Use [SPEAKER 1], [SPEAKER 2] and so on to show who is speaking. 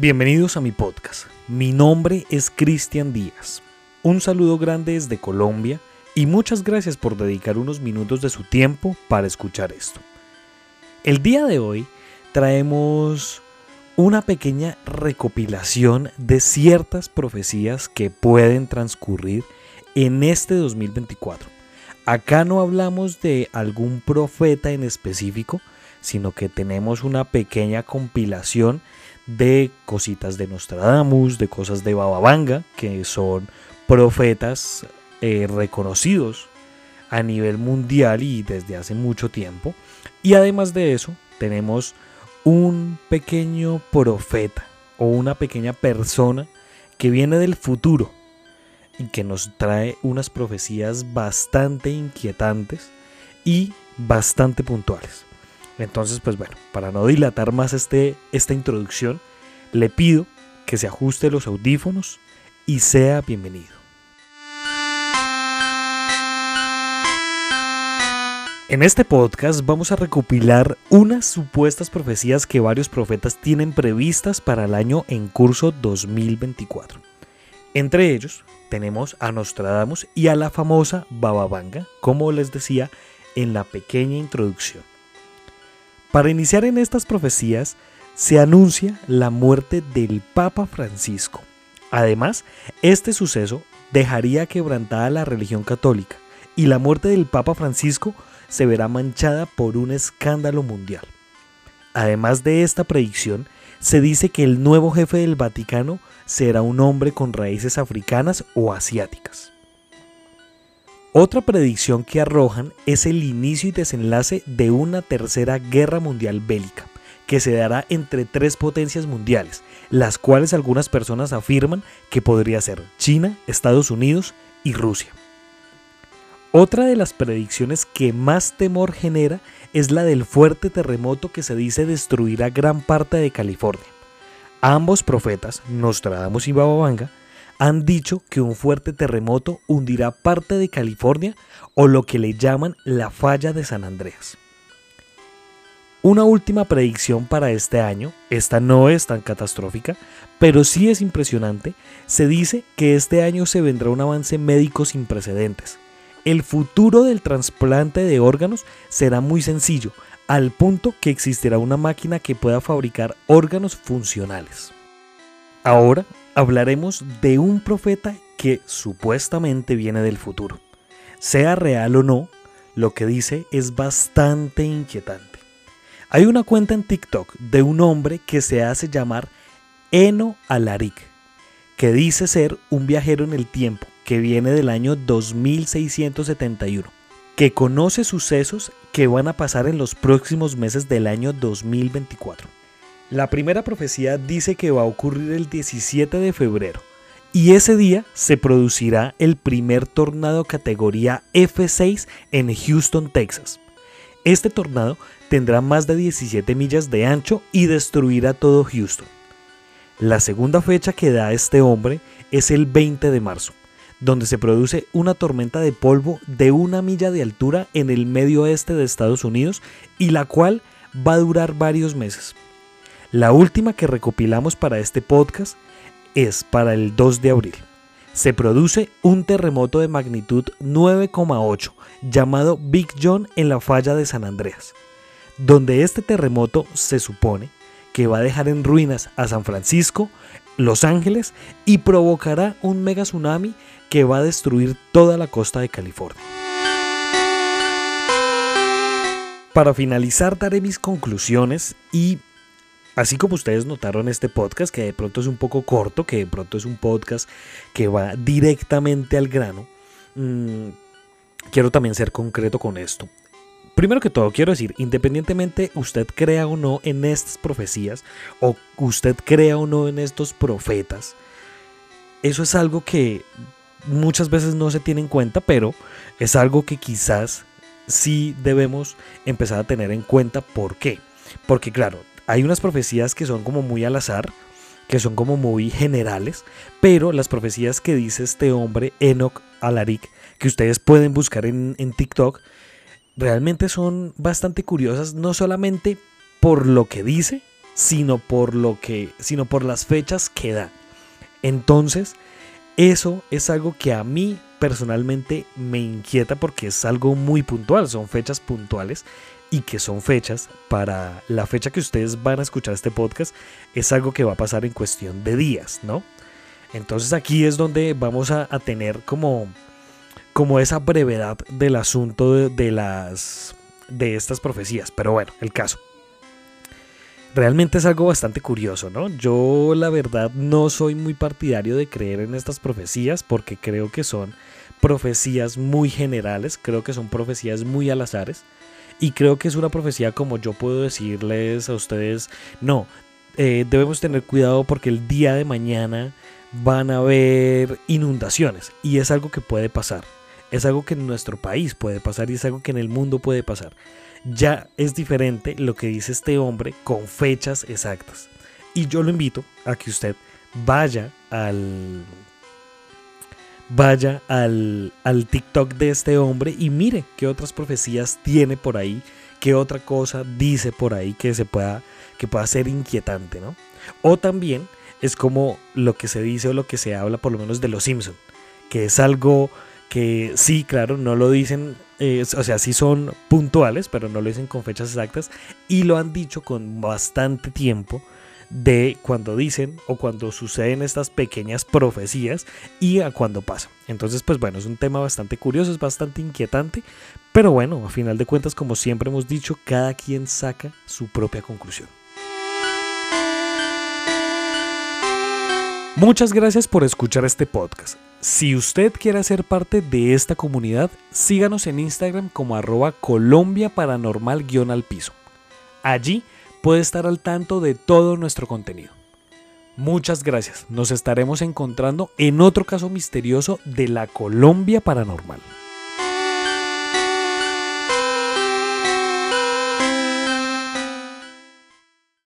[SPEAKER 1] Bienvenidos a mi podcast. Mi nombre es Cristian Díaz. Un saludo grande desde Colombia y muchas gracias por dedicar unos minutos de su tiempo para escuchar esto. El día de hoy traemos una pequeña recopilación de ciertas profecías que pueden transcurrir en este 2024. Acá no hablamos de algún profeta en específico, sino que tenemos una pequeña compilación de cositas de Nostradamus, de cosas de Bababanga, que son profetas eh, reconocidos a nivel mundial y desde hace mucho tiempo. Y además de eso, tenemos un pequeño profeta o una pequeña persona que viene del futuro y que nos trae unas profecías bastante inquietantes y bastante puntuales. Entonces, pues bueno, para no dilatar más este, esta introducción, le pido que se ajuste los audífonos y sea bienvenido. En este podcast vamos a recopilar unas supuestas profecías que varios profetas tienen previstas para el año en curso 2024. Entre ellos tenemos a Nostradamus y a la famosa Baba Vanga, como les decía en la pequeña introducción. Para iniciar en estas profecías, se anuncia la muerte del Papa Francisco. Además, este suceso dejaría quebrantada la religión católica y la muerte del Papa Francisco se verá manchada por un escándalo mundial. Además de esta predicción, se dice que el nuevo jefe del Vaticano será un hombre con raíces africanas o asiáticas. Otra predicción que arrojan es el inicio y desenlace de una tercera guerra mundial bélica, que se dará entre tres potencias mundiales, las cuales algunas personas afirman que podría ser China, Estados Unidos y Rusia. Otra de las predicciones que más temor genera es la del fuerte terremoto que se dice destruirá gran parte de California. Ambos profetas, Nostradamus y Bababanga, han dicho que un fuerte terremoto hundirá parte de California o lo que le llaman la falla de San Andreas. Una última predicción para este año, esta no es tan catastrófica, pero sí es impresionante, se dice que este año se vendrá un avance médico sin precedentes. El futuro del trasplante de órganos será muy sencillo, al punto que existirá una máquina que pueda fabricar órganos funcionales. Ahora hablaremos de un profeta que supuestamente viene del futuro. Sea real o no, lo que dice es bastante inquietante. Hay una cuenta en TikTok de un hombre que se hace llamar Eno Alaric, que dice ser un viajero en el tiempo que viene del año 2671, que conoce sucesos que van a pasar en los próximos meses del año 2024. La primera profecía dice que va a ocurrir el 17 de febrero y ese día se producirá el primer tornado categoría F6 en Houston, Texas. Este tornado tendrá más de 17 millas de ancho y destruirá todo Houston. La segunda fecha que da este hombre es el 20 de marzo, donde se produce una tormenta de polvo de una milla de altura en el medio oeste de Estados Unidos y la cual va a durar varios meses. La última que recopilamos para este podcast es para el 2 de abril. Se produce un terremoto de magnitud 9,8 llamado Big John en la falla de San Andreas, donde este terremoto se supone que va a dejar en ruinas a San Francisco, Los Ángeles y provocará un mega tsunami que va a destruir toda la costa de California. Para finalizar daré mis conclusiones y Así como ustedes notaron este podcast, que de pronto es un poco corto, que de pronto es un podcast que va directamente al grano, mm, quiero también ser concreto con esto. Primero que todo, quiero decir, independientemente usted crea o no en estas profecías, o usted crea o no en estos profetas, eso es algo que muchas veces no se tiene en cuenta, pero es algo que quizás sí debemos empezar a tener en cuenta. ¿Por qué? Porque claro, hay unas profecías que son como muy al azar, que son como muy generales, pero las profecías que dice este hombre, Enoch Alaric, que ustedes pueden buscar en, en TikTok, realmente son bastante curiosas, no solamente por lo que dice, sino por lo que, sino por las fechas que da. Entonces, eso es algo que a mí personalmente me inquieta porque es algo muy puntual, son fechas puntuales y que son fechas para la fecha que ustedes van a escuchar este podcast, es algo que va a pasar en cuestión de días, ¿no? Entonces aquí es donde vamos a, tener como, como esa brevedad del asunto de, de, las, de estas profecías. Pero bueno, el caso. Realmente es algo bastante curioso, ¿no? Yo la verdad no soy muy partidario de creer en estas profecías porque creo que son profecías muy generales, creo que son profecías muy al azares y creo que es una profecía como yo puedo decirles a ustedes, no, eh, debemos tener cuidado porque el día de mañana van a haber inundaciones y es algo que puede pasar. Es algo que en nuestro país puede pasar y es algo que en el mundo puede pasar. Ya es diferente lo que dice este hombre con fechas exactas. Y yo lo invito a que usted vaya al vaya al, al TikTok de este hombre y mire qué otras profecías tiene por ahí, qué otra cosa dice por ahí que se pueda que pueda ser inquietante, ¿no? O también es como lo que se dice o lo que se habla por lo menos de los Simpson, que es algo que sí, claro, no lo dicen, eh, o sea, sí son puntuales, pero no lo dicen con fechas exactas y lo han dicho con bastante tiempo de cuando dicen o cuando suceden estas pequeñas profecías y a cuando pasa. Entonces, pues bueno, es un tema bastante curioso, es bastante inquietante, pero bueno, a final de cuentas, como siempre hemos dicho, cada quien saca su propia conclusión. Muchas gracias por escuchar este podcast. Si usted quiere ser parte de esta comunidad, síganos en Instagram como arroba Colombia Paranormal al piso. Allí puede estar al tanto de todo nuestro contenido. Muchas gracias. Nos estaremos encontrando en otro caso misterioso de la Colombia Paranormal.